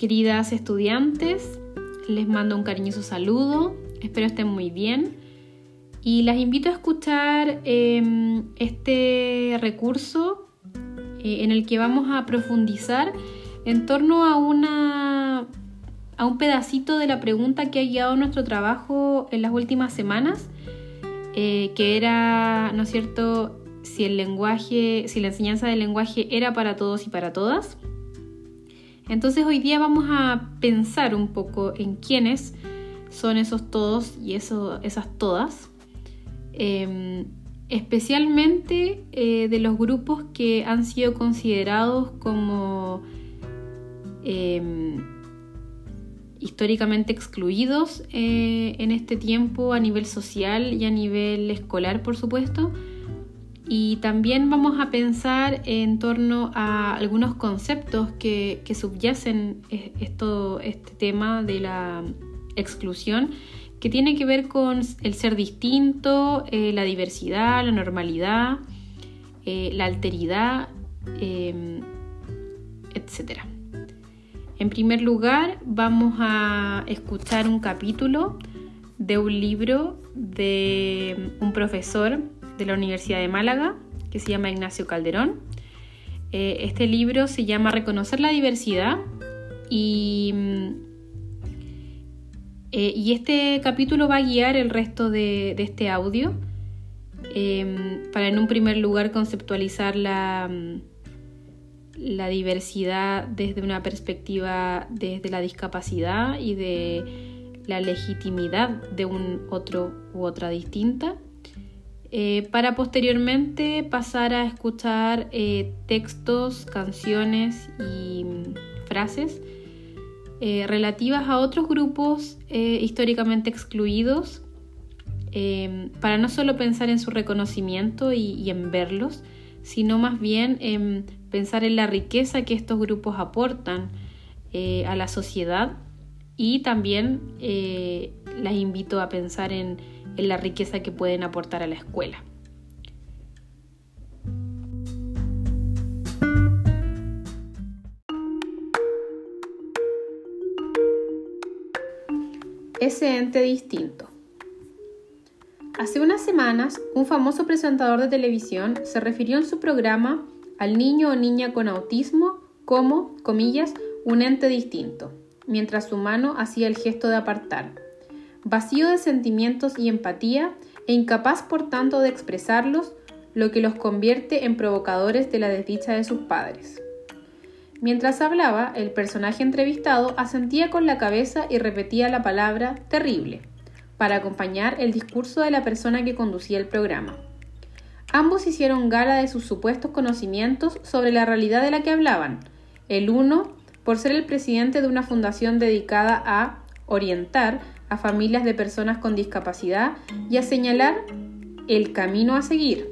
Queridas estudiantes, les mando un cariñoso saludo, espero estén muy bien y las invito a escuchar em, este recurso eh, en el que vamos a profundizar en torno a, una, a un pedacito de la pregunta que ha guiado nuestro trabajo en las últimas semanas, eh, que era, ¿no es cierto?, si el lenguaje, si la enseñanza del lenguaje era para todos y para todas. Entonces hoy día vamos a pensar un poco en quiénes son esos todos y esas todas, em, especialmente eh, de los grupos que han sido considerados como em, históricamente excluidos eh, en este tiempo a nivel social y a nivel escolar, por supuesto, y también vamos a pensar en torno a algunos conceptos que, subyacen esto, este tema de la exclusión, que tiene que ver con el ser distinto, eh, la diversidad, la normalidad, eh, la alteridad, em, etc. En primer lugar, vamos a escuchar un capítulo de un libro de un profesor de la Universidad de Málaga, que se llama Ignacio Calderón. Eh, este libro se llama Reconocer la diversidad y, mm, eh, y, este capítulo va a guiar el resto de, este audio em, para en un primer lugar conceptualizar la, mm, la diversidad desde una perspectiva desde la discapacidad y de la legitimidad de un otro u otra distinta eh, para posteriormente pasar a escuchar eh, textos, canciones y mm, frases eh, relativas a otros grupos históricamente excluidos, para no solo pensar en su reconocimiento y, en verlos, sino más bien en pensar en la riqueza que estos grupos aportan a la sociedad y también las invito a pensar en en la riqueza que pueden aportar a la escuela. Ese ente distinto. Hace unas semanas, un famoso presentador de televisión se refirió en su programa al niño o niña con autismo como, comillas, un ente distinto, mientras su mano hacía el gesto de apartar vacío de sentimientos y empatía e incapaz por tanto de expresarlos, lo que los convierte en provocadores de la desdicha de sus padres. Mientras hablaba, el personaje entrevistado asentía con la cabeza y repetía la palabra terrible, para acompañar el discurso de la persona que conducía el programa. Ambos hicieron gala de sus supuestos conocimientos sobre la realidad de la que hablaban, el uno por ser el presidente de una fundación dedicada a orientar a familias de personas con discapacidad y a señalar el camino a seguir.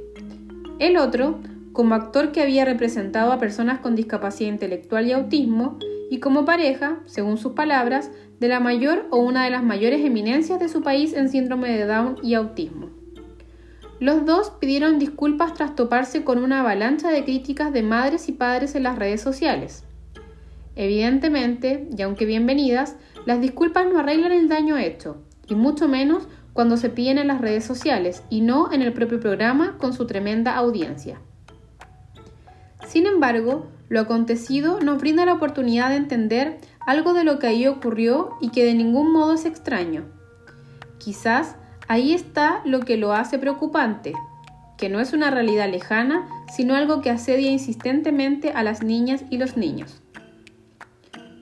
El otro, como actor que había representado a personas con discapacidad intelectual y autismo, y como pareja, según sus palabras, de la mayor o una de las mayores eminencias de su país en síndrome de Down y autismo. Los dos pidieron disculpas tras toparse con una avalancha de críticas de madres y padres en las redes sociales. Evidentemente, y aunque bienvenidas, las disculpas no arreglan el daño hecho, y mucho menos cuando se piden en las redes sociales y no en el propio programa con su tremenda audiencia. Sin embargo, lo acontecido nos brinda la oportunidad de entender algo de lo que ahí ocurrió y que de ningún modo es extraño. Quizás ahí está lo que lo hace preocupante, que no es una realidad lejana, sino algo que asedia insistentemente a las niñas y los niños.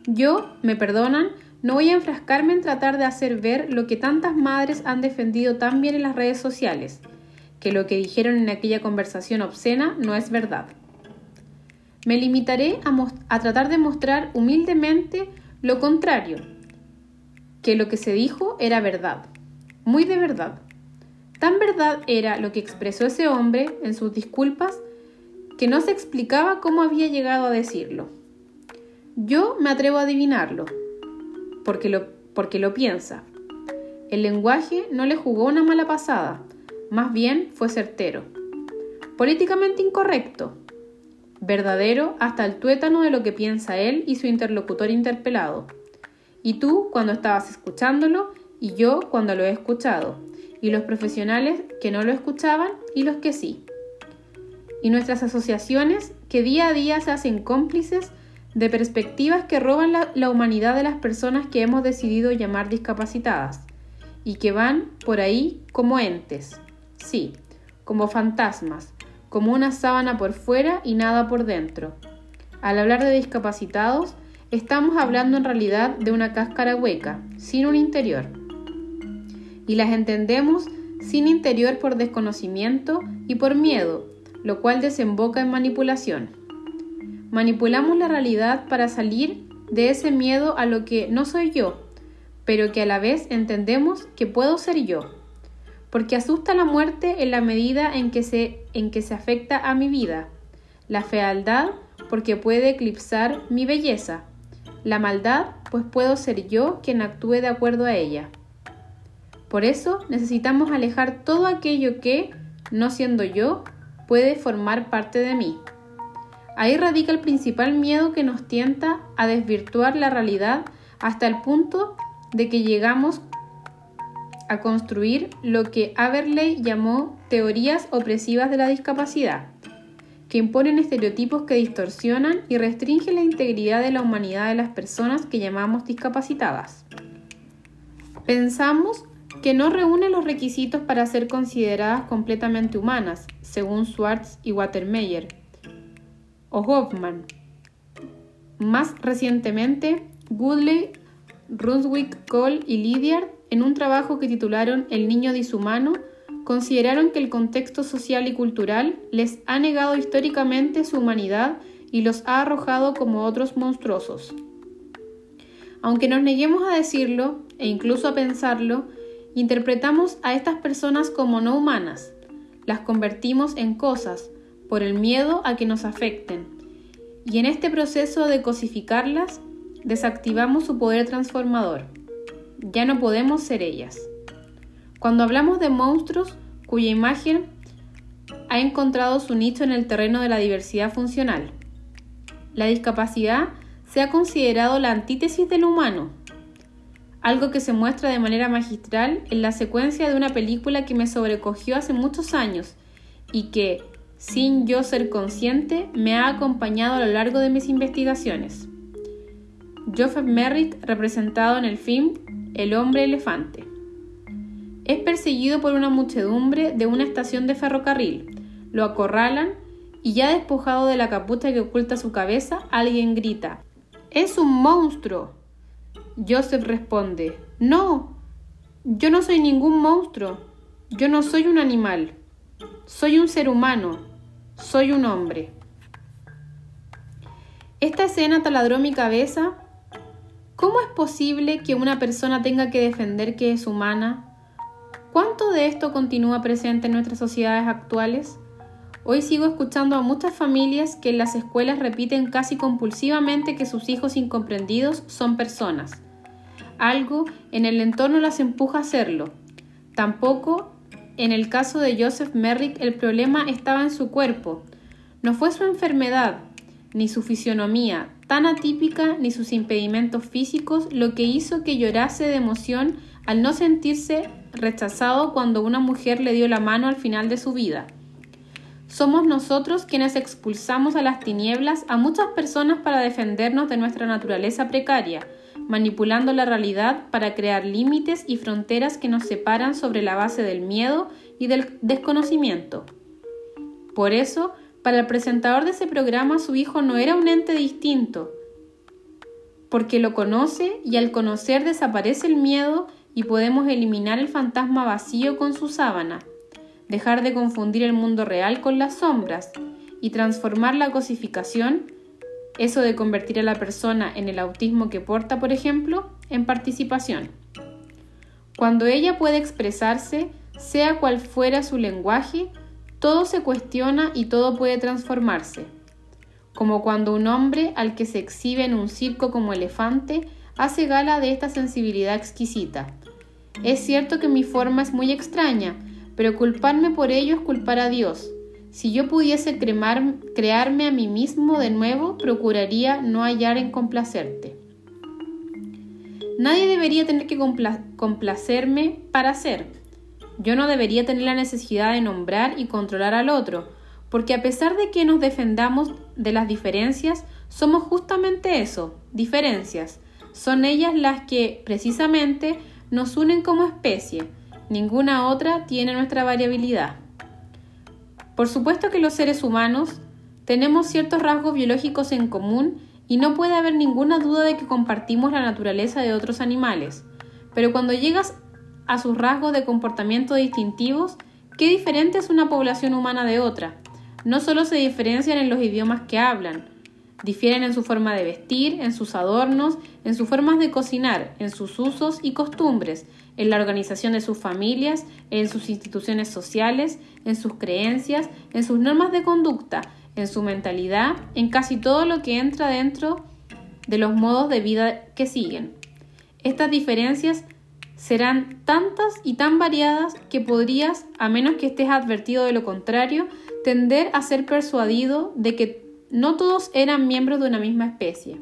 Yo, me perdonan, no voy a enfrascarme en tratar de hacer ver lo que tantas madres han defendido tan bien en las redes sociales, que lo que dijeron en aquella conversación obscena no es verdad. Me limitaré a, tratar de mostrar humildemente lo contrario, que lo que se dijo era verdad, muy de verdad. Tan verdad era lo que expresó ese hombre en sus disculpas que no se explicaba cómo había llegado a decirlo. Yo me atrevo a adivinarlo, porque lo, porque lo piensa. El lenguaje no le jugó una mala pasada, más bien fue certero. Políticamente incorrecto, verdadero hasta el tuétano de lo que piensa él y su interlocutor interpelado. Y tú cuando estabas escuchándolo y yo cuando lo he escuchado, y los profesionales que no lo escuchaban y los que sí. Y nuestras asociaciones que día a día se hacen cómplices de perspectivas que roban la, humanidad de las personas que hemos decidido llamar discapacitadas y que van por ahí como entes, sí, como fantasmas, como una sábana por fuera y nada por dentro. Al hablar de discapacitados, estamos hablando en realidad de una cáscara hueca, sin un interior. Y las entendemos sin interior por desconocimiento y por miedo, lo cual desemboca en manipulación. Manipulamos la realidad para salir de ese miedo a lo que no soy yo, pero que a la vez entendemos que puedo ser yo. Porque asusta la muerte en la medida en que se, en que se afecta a mi vida. La fealdad porque puede eclipsar mi belleza. La maldad pues puedo ser yo quien actúe de acuerdo a ella. Por eso necesitamos alejar todo aquello que, no siendo yo, puede formar parte de mí. Ahí radica el principal miedo que nos tienta a desvirtuar la realidad hasta el punto de que llegamos a construir lo que Aberley llamó teorías opresivas de la discapacidad, que imponen estereotipos que distorsionan y restringen la integridad de la humanidad de las personas que llamamos discapacitadas. Pensamos que no reúne los requisitos para ser consideradas completamente humanas, según Swartz y Watermeyer, o. Más recientemente, Goodley, Brunswick, Cole y Lydiard, en un trabajo que titularon El niño dishumano, consideraron que el contexto social y cultural les ha negado históricamente su humanidad y los ha arrojado como otros monstruosos. Aunque nos neguemos a decirlo e incluso a pensarlo, interpretamos a estas personas como no humanas, las convertimos en cosas, por el miedo a que nos afecten. Y en este proceso de cosificarlas, desactivamos su poder transformador. Ya no podemos ser ellas. Cuando hablamos de monstruos cuya imagen ha encontrado su nicho en el terreno de la diversidad funcional, la discapacidad se ha considerado la antítesis del humano, algo que se muestra de manera magistral en la secuencia de una película que me sobrecogió hace muchos años y que, sin yo ser consciente, me ha acompañado a lo largo de mis investigaciones. Joseph Merritt, representado en el film El hombre elefante. Es perseguido por una muchedumbre de una estación de ferrocarril. Lo acorralan y ya despojado de la capucha que oculta su cabeza, alguien grita, ¡Es un monstruo! Joseph responde, No, yo no soy ningún monstruo, yo no soy un animal. Soy un ser humano, soy un hombre. Esta escena taladró mi cabeza. ¿Cómo es posible que una persona tenga que defender que es humana? ¿Cuánto de esto continúa presente en nuestras sociedades actuales? Hoy sigo escuchando a muchas familias que en las escuelas repiten casi compulsivamente que sus hijos incomprendidos son personas. Algo en el entorno las empuja a hacerlo. Tampoco en el caso de Joseph Merrick el problema estaba en su cuerpo. No fue su enfermedad, ni su fisionomía tan atípica, ni sus impedimentos físicos lo que hizo que llorase de emoción al no sentirse rechazado cuando una mujer le dio la mano al final de su vida. Somos nosotros quienes expulsamos a las tinieblas a muchas personas para defendernos de nuestra naturaleza precaria, manipulando la realidad para crear límites y fronteras que nos separan sobre la base del miedo y del desconocimiento. Por eso, para el presentador de ese programa su hijo no era un ente distinto, porque lo conoce y al conocer desaparece el miedo y podemos eliminar el fantasma vacío con su sábana, dejar de confundir el mundo real con las sombras y transformar la cosificación eso de convertir a la persona en el autismo que porta, por ejemplo, en participación. Cuando ella puede expresarse, sea cual fuera su lenguaje, todo se cuestiona y todo puede transformarse. Como cuando un hombre al que se exhibe en un circo como elefante hace gala de esta sensibilidad exquisita. Es cierto que mi forma es muy extraña, pero culparme por ello es culpar a Dios, Si yo pudiese crearme a mí mismo de nuevo, procuraría no hallar en complacerte. Nadie debería tener que complacerme para ser. Yo no debería tener la necesidad de nombrar y controlar al otro, porque a pesar de que nos defendamos de las diferencias, somos justamente eso, diferencias. Son ellas las que, precisamente, nos unen como especie. Ninguna otra tiene nuestra variabilidad. Por supuesto que los seres humanos tenemos ciertos rasgos biológicos en común y no puede haber ninguna duda de que compartimos la naturaleza de otros animales. Pero cuando llegas a sus rasgos de comportamiento distintivos, qué diferente es una población humana de otra. No solo se diferencian en los idiomas que hablan, difieren en su forma de vestir, en sus adornos, en sus formas de cocinar, en sus usos y costumbres, en la organización de sus familias, en sus instituciones sociales, en sus creencias, en sus normas de conducta, en su mentalidad, en casi todo lo que entra dentro de los modos de vida que siguen. Estas diferencias serán tantas y tan variadas que podrías, a menos que estés advertido de lo contrario, tender a ser persuadido de que no todos eran miembros de una misma especie.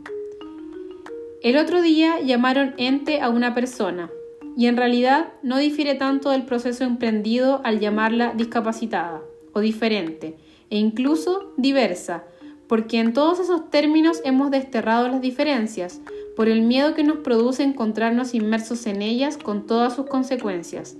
El otro día llamaron ente a una persona, y en realidad no difiere tanto del proceso emprendido al llamarla discapacitada o diferente, e incluso diversa, porque en todos esos términos hemos desterrado las diferencias, por el miedo que nos produce encontrarnos inmersos en ellas con todas sus consecuencias.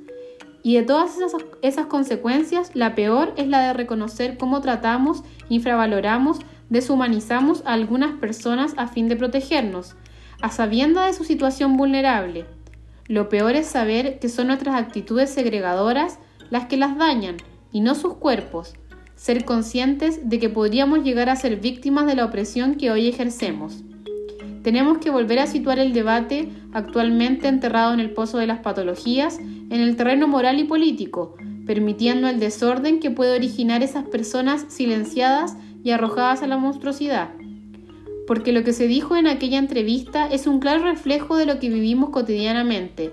Y de todas esas, consecuencias, la peor es la de reconocer cómo tratamos, infravaloramos, deshumanizamos a algunas personas a fin de protegernos, a sabienda de su situación vulnerable. Lo peor es saber que son nuestras actitudes segregadoras las que las dañan, y no sus cuerpos, ser conscientes de que podríamos llegar a ser víctimas de la opresión que hoy ejercemos. Tenemos que volver a situar el debate actualmente enterrado en el pozo de las patologías en el terreno moral y político, permitiendo el desorden que puede originar esas personas silenciadas y arrojadas a la monstruosidad. Porque lo que se dijo en aquella entrevista es un claro reflejo de lo que vivimos cotidianamente.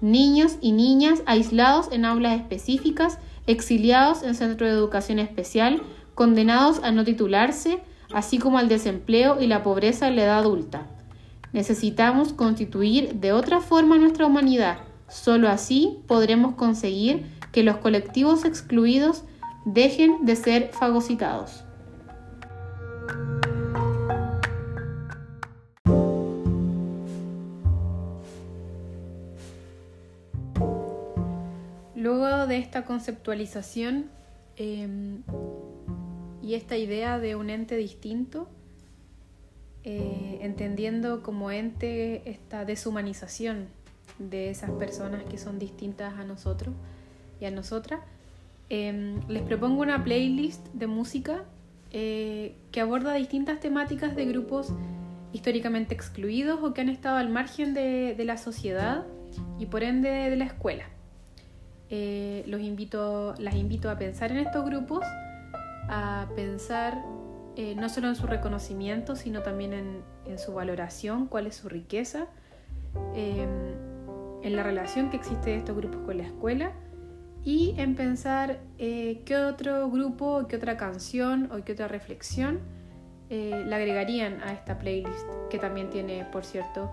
Niños y niñas aislados en aulas específicas exiliados en centros de educación especial, condenados a no titularse, así como al desempleo y la pobreza en la edad adulta. Necesitamos constituir de otra forma nuestra humanidad. Solo así podremos conseguir que los colectivos excluidos dejen de ser fagocitados. Luego de esta conceptualización em, y esta idea de un ente distinto, eh, entendiendo como ente esta deshumanización de esas personas que son distintas a nosotros y a nosotras, em, les propongo una playlist de música eh, que aborda distintas temáticas de grupos históricamente excluidos o que han estado al margen de la sociedad y por ende de la escuela. Eh, los invito, las invito a pensar en estos grupos, a pensar eh, no solo en su reconocimiento, sino también en, su valoración, cuál es su riqueza, em, en la relación que existe de estos grupos con la escuela y en pensar eh, qué otro grupo, qué otra canción o qué otra reflexión le agregarían a esta playlist, que también tiene, por cierto,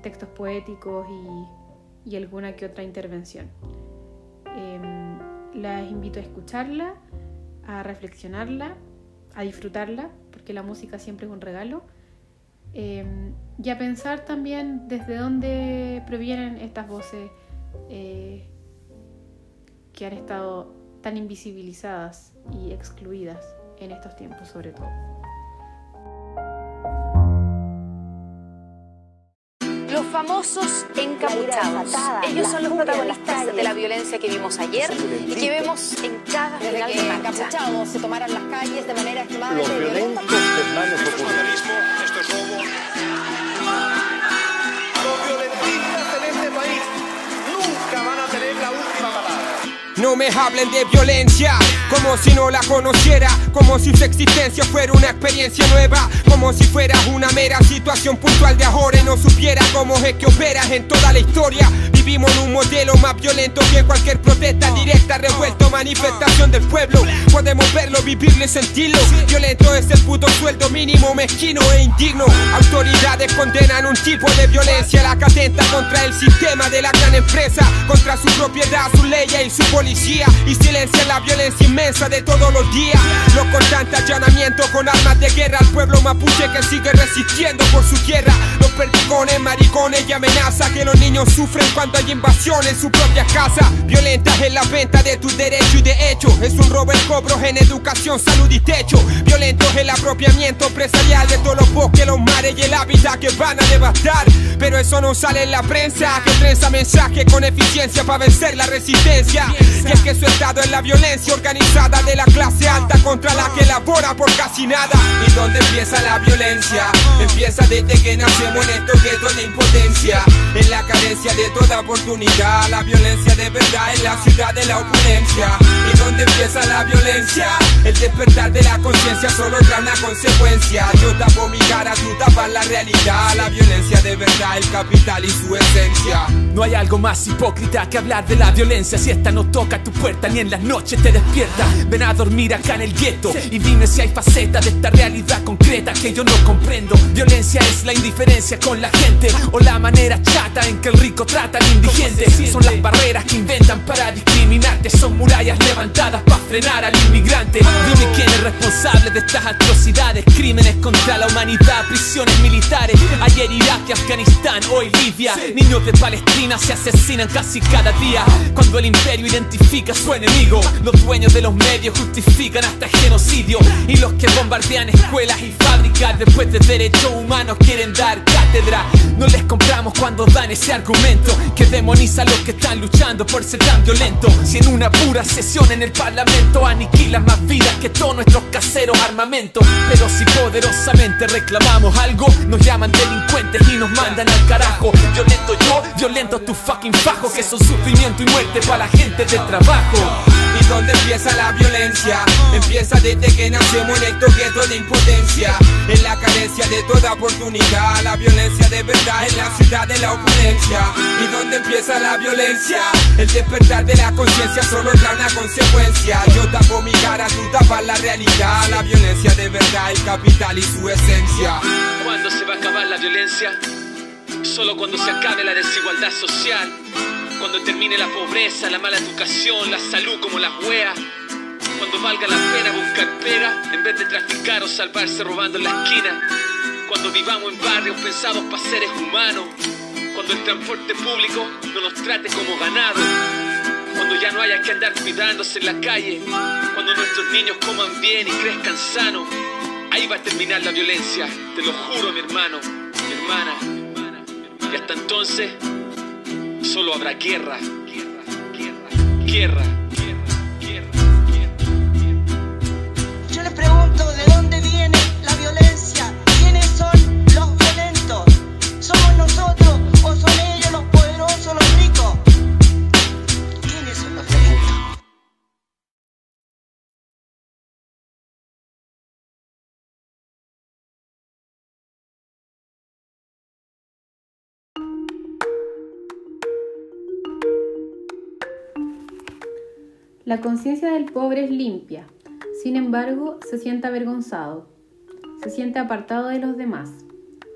textos poéticos y y alguna que otra intervención. Em, las invito a escucharla, a reflexionarla, a disfrutarla, porque la música siempre es un regalo, em, y a pensar también desde dónde provienen estas voces eh, que han estado tan invisibilizadas y excluidas en estos tiempos sobre todo. Famosos encapuchados. Ellos son los protagonistas de la violencia que vimos ayer y que vemos en cada final de marcha. encapuchados se tomaron las calles de manera extremadamente. Esto es vandalismo, esto es robo. Los violentistas en este país nunca van a tener la última palabra. No me hablen de violencia, como si no la conociera, como si su existencia fuera una experiencia nueva, como si fuera una mera situación puntual de ahora y no supiera cómo es que operas en toda la historia. Vivimos en un modelo más violento que cualquier protesta directa, revuelto manifestación del pueblo. Podemos verlo, vivirlo y sentirlo. Violento es el puto sueldo mínimo, mezquino e indigno. Autoridades condenan un tipo de violencia, la que atenta contra el sistema de la gran empresa, contra su propiedad, su ley y su policía. Y silencia la violencia inmensa de todos los días. Los constantes allanamientos con armas de guerra al pueblo mapuche que sigue resistiendo por su tierra. Los perdigones, maricones y amenaza que los niños sufren cuando hay invasión en su propia casa. Violentas en la venta de tus derechos y de hecho es un robo el cobro en educación, salud y techo. Violentos el apropiamiento empresarial de todos los bosques, los mares y el hábitat que van a devastar. Pero eso no sale en la prensa, que prensa mensaje con eficiencia para vencer la resistencia. Es la violencia organizada de la clase alta contra la que labora por casi nada. ¿Y dónde empieza la violencia? Empieza desde que nacemos en estos guetos de impotencia. En la carencia de toda oportunidad, la violencia de verdad en la ciudad de la opulencia. ¿Y dónde empieza la violencia? El despertar de la conciencia solo trae una consecuencia. Yo tapo mi cara, tú tapas la realidad. La violencia de verdad, el capital y su esencia. No hay algo más hipócrita que hablar de la violencia si esta no toca tu puerta ni en las noches te despierta. Ven a dormir acá en el gueto y dime si hay facetas de esta realidad concreta que yo no comprendo. Violencia es la indiferencia con la gente o la manera chata en que el rico trata al indigente. Son las barreras que inventan para discriminarte, son murallas levantadas para frenar al inmigrante. Dime quién es responsable de estas atrocidades, crímenes contra la humanidad, prisiones militares. Ayer Irak y Afganistán, hoy Libia. Niños de Palestina se asesinan casi cada día. Cuando el imperio identifica a su enemigo, los dueños de los medios justifican hasta el genocidio. Y los que bombardean escuelas y fábricas después de derechos humanos quieren dar cátedra. No les compramos cuando dan ese argumento que demoniza a los que están luchando por ser tan violentos. Si en una pura sesión en el parlamento aniquilan más vidas que todos nuestros caseros armamentos. Pero si poderosamente reclamamos algo, nos llaman delincuentes y nos mandan al carajo. Violento yo, violento tu fucking fajo, que son sufrimiento y muerte para la gente de trabajo. ¿Y dónde empieza la violencia? Empieza desde que nacemos en estos guetos de impotencia En la carencia de toda oportunidad La violencia de verdad en la ciudad de la opulencia ¿Y dónde empieza la violencia? El despertar de la conciencia solo trae una consecuencia Yo tapo mi cara, tú tapas la realidad La violencia de verdad, el capital y su esencia ¿Cuándo se va a acabar la violencia? Solo cuando se acabe la desigualdad social cuando termine la pobreza, la mala educación, la salud como las weas. Cuando valga la pena buscar pega en vez de traficar o salvarse robando en la esquina. Cuando vivamos en barrios pensados para seres humanos. Cuando el transporte público no nos trate como ganado. Cuando ya no haya que andar cuidándose en la calle. Cuando nuestros niños coman bien y crezcan sanos. Ahí va a terminar la violencia, te lo juro mi hermano, mi hermana. Y hasta entonces solo habrá guerra, guerra, guerra, guerra, guerra, guerra. Yo les pregunto La conciencia del pobre es limpia, sin embargo, se siente avergonzado, se siente apartado de los demás,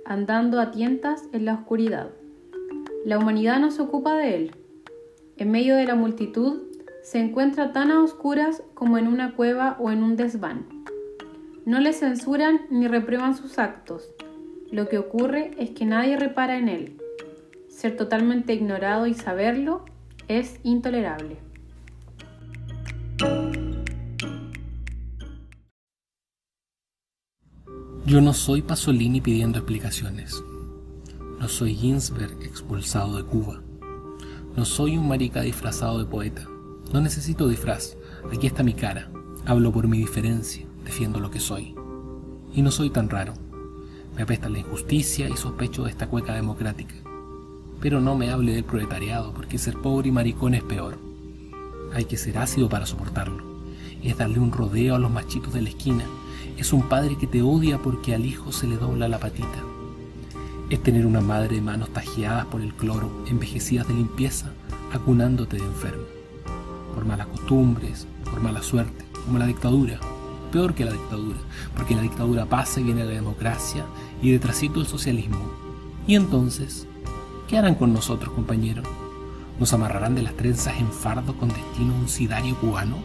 andando a tientas en la oscuridad. La humanidad no se ocupa de él. En medio de la multitud, se encuentra tan a oscuras como en una cueva o en un desván. No le censuran ni reprueban sus actos. Lo que ocurre es que nadie repara en él. Ser totalmente ignorado y saberlo es intolerable. Yo no soy Pasolini pidiendo explicaciones. No soy Ginsberg expulsado de Cuba. No soy un marica disfrazado de poeta. No necesito disfraz. Aquí está mi cara. Hablo por mi diferencia. Defiendo lo que soy. Y no soy tan raro. Me apesta la injusticia y sospecho de esta cueca democrática. Pero no me hable del proletariado, porque ser pobre y maricón es peor. Hay que ser ácido para soportarlo. Es darle un rodeo a los machitos de la esquina. Es un padre que te odia porque al hijo se le dobla la patita. Es tener una madre de manos tajeadas por el cloro, envejecidas de limpieza, acunándote de enfermo. Por malas costumbres, por mala suerte, como la dictadura, peor que la dictadura, porque la dictadura pasa y viene la democracia y detrásito el socialismo. Y entonces, ¿qué harán con nosotros, compañeros? ¿Nos amarrarán de las trenzas en fardo con destino a un sidario cubano?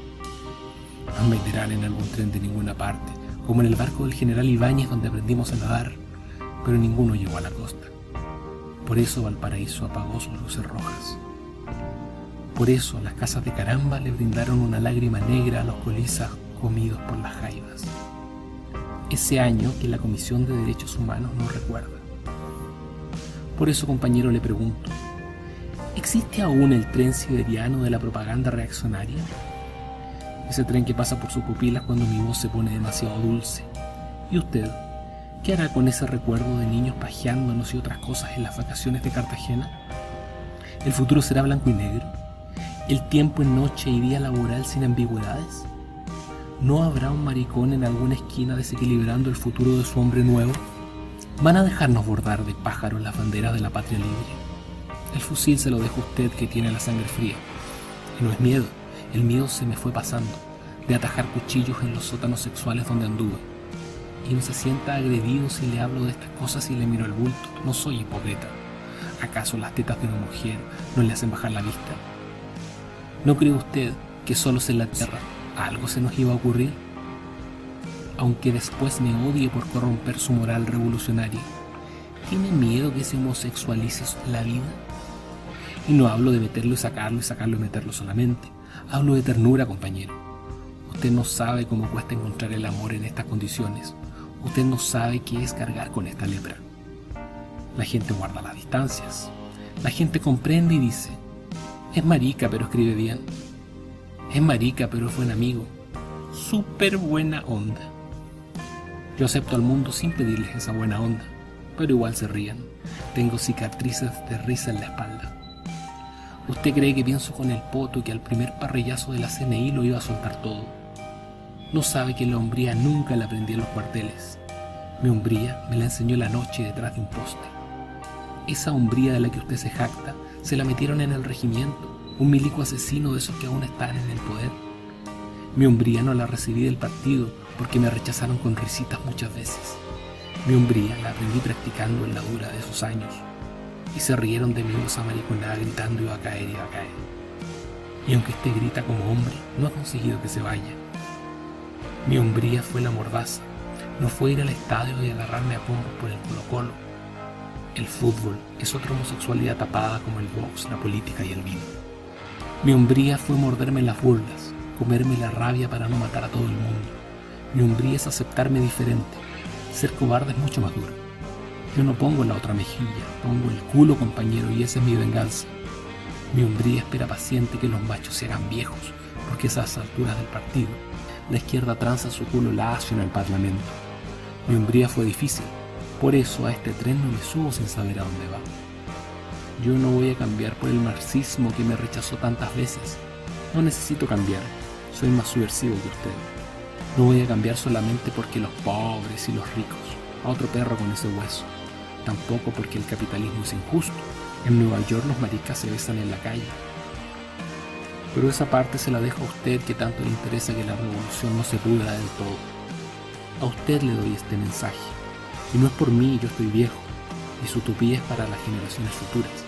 Nos meterán en algún tren de ninguna parte, como en el barco del general Ibáñez donde aprendimos a nadar, pero ninguno llegó a la costa. Por eso Valparaíso apagó sus luces rojas. Por eso las casas de caramba le brindaron una lágrima negra a los colizas comidos por las jaivas. Ese año que la Comisión de Derechos Humanos no recuerda. Por eso, compañero, le pregunto, ¿existe aún el tren siberiano de la propaganda reaccionaria? Ese tren que pasa por sus pupilas cuando mi voz se pone demasiado dulce. ¿Y usted? ¿Qué hará con ese recuerdo de niños pajeándonos y otras cosas en las vacaciones de Cartagena? ¿El futuro será blanco y negro? ¿El tiempo en noche y día laboral sin ambigüedades? ¿No habrá un maricón en alguna esquina desequilibrando el futuro de su hombre nuevo? ¿Van a dejarnos bordar de pájaros las banderas de la patria libre? El fusil se lo dejo a usted que tiene la sangre fría. Y no es miedo, el miedo se me fue pasando, de atajar cuchillos en los sótanos sexuales donde anduve. Y no se sienta agredido si le hablo de estas cosas y le miro el bulto. No soy hipócrita. ¿Acaso las tetas de una mujer no le hacen bajar la vista? ¿No cree usted que solo en la tierra algo se nos iba a ocurrir? Aunque después me odie por corromper su moral revolucionaria, ¿tiene miedo que se homosexualice la vida? Y no hablo de meterlo y sacarlo y sacarlo y meterlo solamente. Hablo de ternura, compañero. Usted no sabe cómo cuesta encontrar el amor en estas condiciones. Usted no sabe qué es cargar con esta lepra. La gente guarda las distancias. La gente comprende y dice, es marica pero escribe bien. Es marica, pero es buen amigo. Súper buena onda. Yo acepto al mundo sin pedirles esa buena onda, pero igual se ríen. Tengo cicatrices de risa en la espalda. Usted cree que pienso con el poto que al primer parrillazo de la CNI lo iba a soltar todo. No sabe que la hombría nunca la aprendí en los cuarteles. Mi hombría me la enseñó la noche detrás de un poste. Esa hombría de la que usted se jacta se la metieron en el regimiento un milico asesino de esos que aún están en el poder. Mi hombría no la recibí del partido porque me rechazaron con risitas muchas veces. Mi hombría la aprendí practicando en la dura de esos años. Y se rieron de mi voz amariconada gritando iba a caer, iba a caer. Y aunque este grita como hombre, no ha conseguido que se vaya. Mi hombría fue la mordaza, no fue ir al estadio y agarrarme a pombo por el colo colo. El fútbol es otra homosexualidad tapada como el box, la política y el vino. Mi hombría fue morderme las burlas, comerme la rabia para no matar a todo el mundo. Mi hombría es aceptarme diferente. Ser cobarde es mucho más duro. Yo no pongo la otra mejilla, pongo el culo, compañero, y esa es mi venganza. Mi hombría espera paciente que los machos se hagan viejos, porque esas alturas del partido, la izquierda tranza su culo lacio en el parlamento. Mi hombría fue difícil, por eso a este tren no me subo sin saber a dónde va. Yo no voy a cambiar por el marxismo que me rechazó tantas veces. No necesito cambiar. Soy más subversivo que usted. No voy a cambiar solamente porque los pobres y los ricos. A otro perro con ese hueso. Tampoco porque el capitalismo es injusto. En Nueva York los maricas se besan en la calle. Pero esa parte se la dejo a usted que tanto le interesa que la revolución no se pudra del todo. A usted le doy este mensaje. Y no es por mí, yo estoy viejo. Y su utopía es para las generaciones futuras.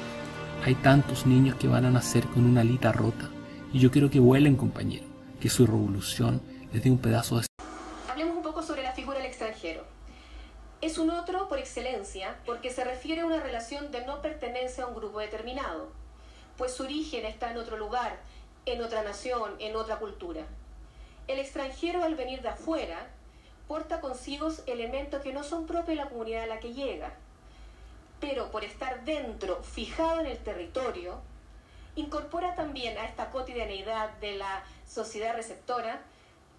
Hay tantos niños que van a nacer con una alita rota y yo quiero que vuelen, compañero, que su revolución les dé un pedazo de... Hablemos un poco sobre la figura del extranjero. Es un otro por excelencia porque se refiere a una relación de no pertenencia a un grupo determinado, pues su origen está en otro lugar, en otra nación, en otra cultura. El extranjero al venir de afuera porta consigo elementos que no son propios de la comunidad a la que llega, pero por estar dentro, fijado en el territorio, incorpora también a esta cotidianeidad de la sociedad receptora,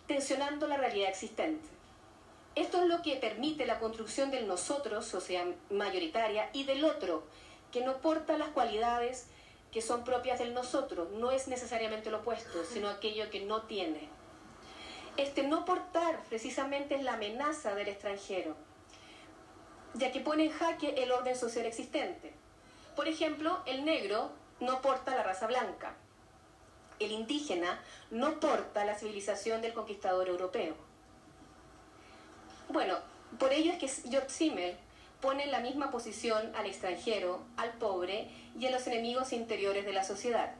tensionando la realidad existente. Esto es lo que permite la construcción del nosotros, sociedad mayoritaria, y del otro, que no porta las cualidades que son propias del nosotros, no es necesariamente lo opuesto, sino aquello que no tiene. Este no portar precisamente es la amenaza del extranjero ya que pone en jaque el orden social existente. Por ejemplo, el negro no porta la raza blanca. el indígena no porta la civilización del conquistador europeo. Bueno, por ello es que George Simmel pone en la misma posición al extranjero, al pobre y a los enemigos interiores de la sociedad,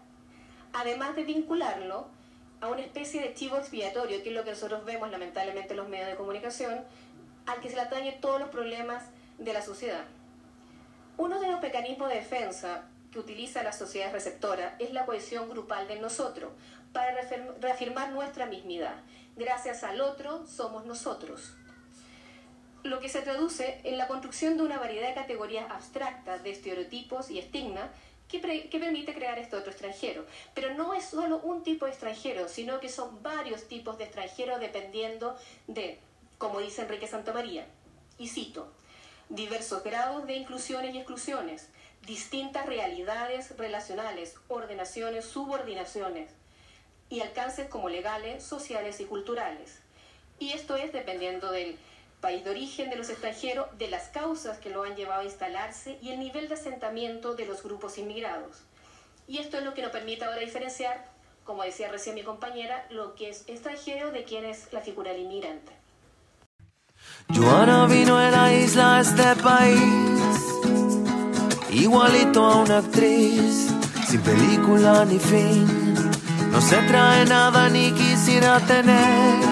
además de vincularlo a una especie de chivo expiatorio, que es lo que nosotros vemos lamentablemente en los medios de comunicación, al que se le atañe todos los problemas de la sociedad. Uno de los mecanismos de defensa que utiliza la sociedad receptora es la cohesión grupal de nosotros, para reafirmar nuestra mismidad. Gracias al otro somos nosotros. Lo que se traduce en la construcción de una variedad de categorías abstractas de estereotipos y estigmas que, permite crear este otro extranjero. Pero no es solo un tipo de extranjero, sino que son varios tipos de extranjeros dependiendo de, como dice Enrique Santamaría, y cito, diversos grados de inclusiones y exclusiones, distintas realidades relacionales, ordenaciones, subordinaciones y alcances como legales, sociales y culturales. Y esto es dependiendo del país de origen de los extranjeros, de las causas que lo han llevado a instalarse y el nivel de asentamiento de los grupos inmigrados. Y esto es lo que nos permite ahora diferenciar, como decía recién mi compañera, lo que es extranjero de quién es la figura del inmigrante. Joana vino de la isla a este país, igualito a una actriz, sin película ni fin. No se trae nada ni quisiera tener,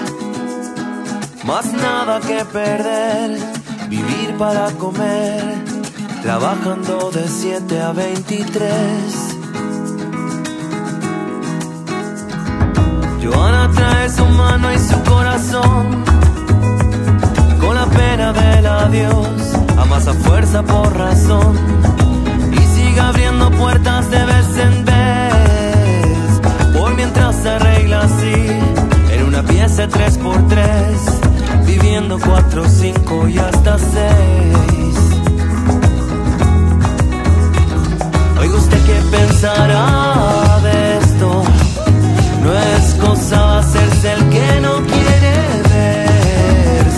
más nada que perder, vivir para comer, trabajando de 7 a 23. Joana trae su mano y su corazón con la pena del adiós, amasa fuerza por razón y sigue abriendo puertas de vez en vez. Por mientras se arregla así, en una pieza 3x3, viviendo 4, 5 y hasta 6. Oiga usted qué pensará de esto, no es cosa hacerse el que no quiere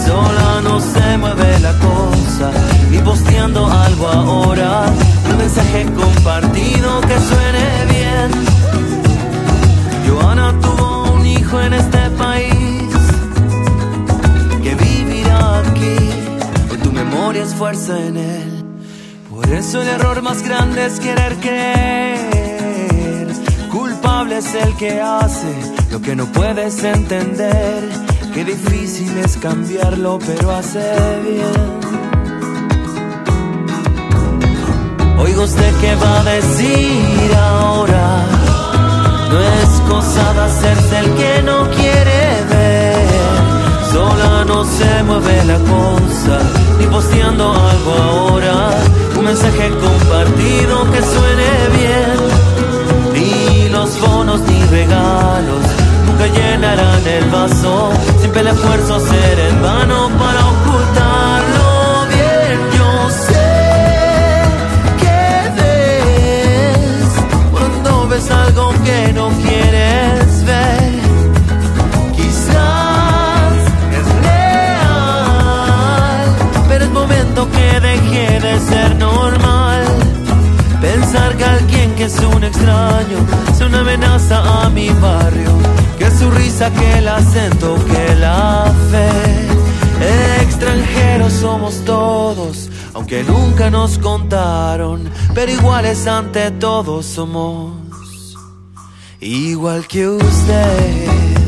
sola no se mueve la cosa. Y posteando algo ahora, un mensaje compartido que suene bien. Joana tuvo un hijo en este país en él. Por eso el error más grande es querer creer. Culpable es el que hace lo que no puedes entender Qué difícil es cambiarlo, pero hace bien. Oigo usted qué va a decir ahora. No es cosa de hacerse el que no quiere. Sola no se mueve la cosa, ni posteando algo ahora. Un mensaje compartido que suene bien. Ni los bonos ni regalos llenarán el vaso. Siempre el esfuerzo será en vano para de ser normal. Pensar que alguien que es un extraño es una amenaza a mi barrio que su risa, que el acento, que la fe. Extranjeros somos todos, aunque nunca nos contaron, pero iguales ante todos somos, igual que usted.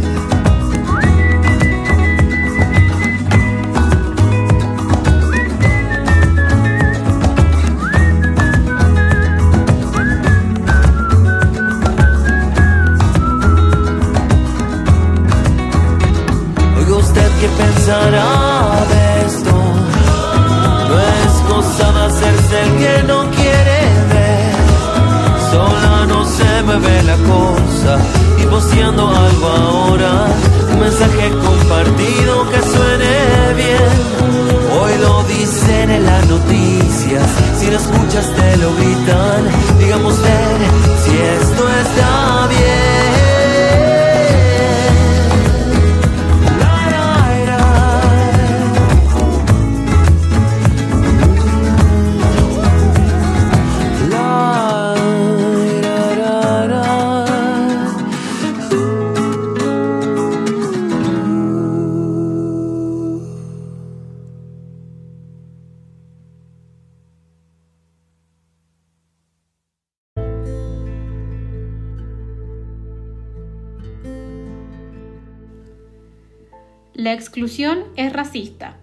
La exclusión es racista.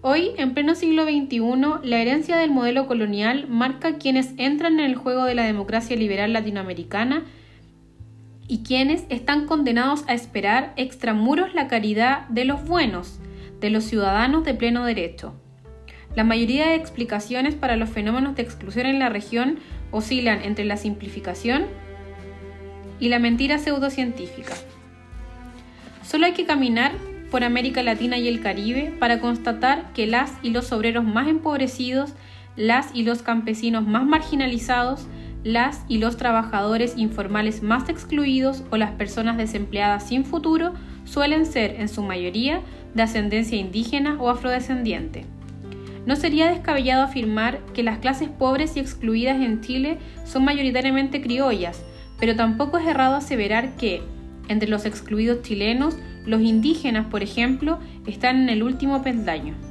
Hoy, en pleno siglo XXI, la herencia del modelo colonial marca quienes entran en el juego de la democracia liberal latinoamericana y quienes están condenados a esperar extramuros la caridad de los buenos, de los ciudadanos de pleno derecho. La mayoría de explicaciones para los fenómenos de exclusión en la región oscilan entre la simplificación y la mentira pseudocientífica. Solo hay que caminar por América Latina y el Caribe para constatar que las y los obreros más empobrecidos, las y los campesinos más marginalizados, las y los trabajadores informales más excluidos o las personas desempleadas sin futuro suelen ser, en su mayoría, de ascendencia indígena o afrodescendiente. No sería descabellado afirmar que las clases pobres y excluidas en Chile son mayoritariamente criollas, pero tampoco es errado aseverar que, entre los excluidos chilenos, los indígenas, por ejemplo, están en el último peldaño.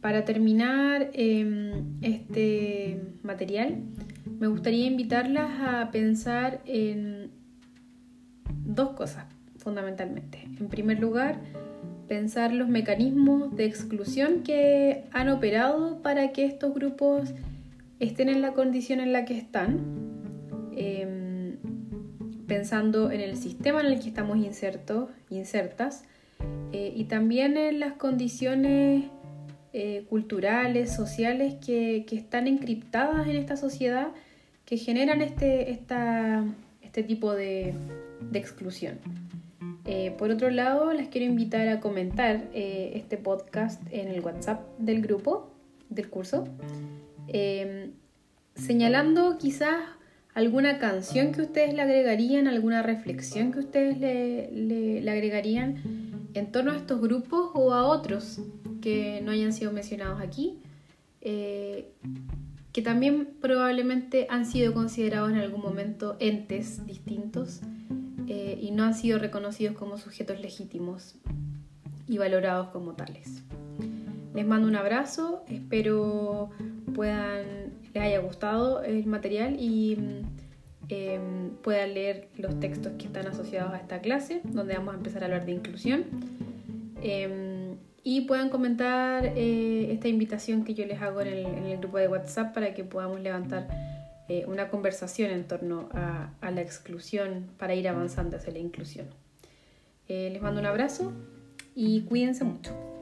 Para terminar em, este material, me gustaría invitarlas a pensar en dos cosas fundamentalmente. En primer lugar, pensar los mecanismos de exclusión que han operado para que estos grupos estén en la condición en la que están, pensando en el sistema en el que estamos insertos, insertas, eh, y también en las condiciones eh, culturales, sociales que, están encriptadas en esta sociedad que generan este, este tipo de, exclusión. Eh, por otro lado, les quiero invitar a comentar eh, este podcast en el WhatsApp del grupo, del curso, señalando quizás alguna canción que ustedes le agregarían, alguna reflexión que ustedes le, le agregarían en torno a estos grupos o a otros que no hayan sido mencionados aquí, eh, que también probablemente han sido considerados en algún momento entes distintos eh, y no han sido reconocidos como sujetos legítimos y valorados como tales. Les mando un abrazo, espero puedan les haya gustado el material y em, puedan leer los textos que están asociados a esta clase, donde vamos a empezar a hablar de inclusión. Em, y puedan comentar eh, esta invitación que yo les hago en el, grupo de WhatsApp para que podamos levantar eh, una conversación en torno a, a, la exclusión para ir avanzando hacia la inclusión. Eh, les mando un abrazo y cuídense mucho.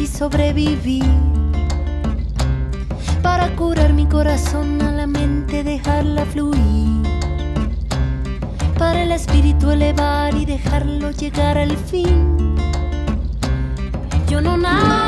Y sobrevivir. Para curar mi corazón a la mente, dejarla fluir. Para el espíritu elevar y dejarlo llegar al fin. Yo no nací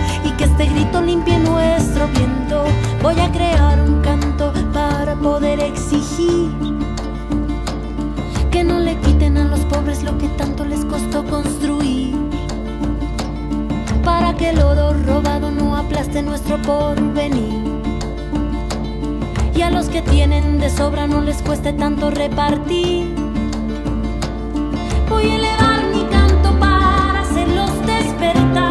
grito limpie nuestro viento. Voy a crear un canto para poder exigir que no le quiten a los pobres lo que tanto les costó construir. Para que el oro robado no aplaste nuestro porvenir. Y a los que tienen de sobra no les cueste tanto repartir. Voy a elevar mi canto para hacerlos despertar.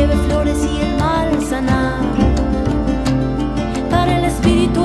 Lleve flores y el mal sanar. Para el espíritu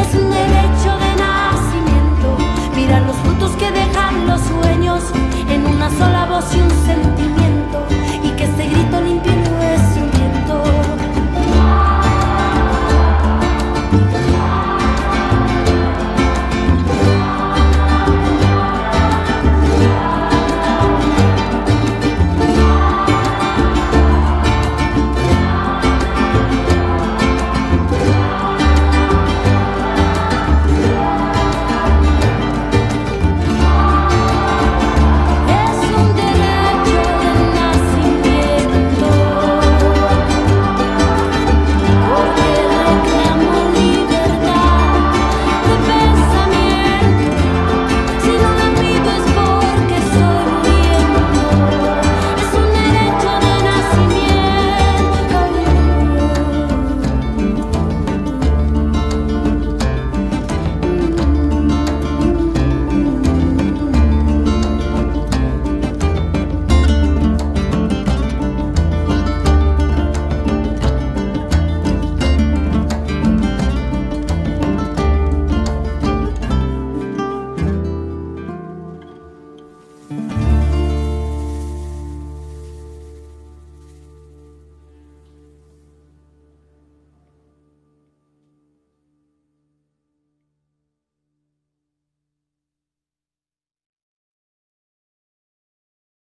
es un derecho de nacimiento. Mirar los frutos que dejan los sueños en una sola voz y un sentimiento.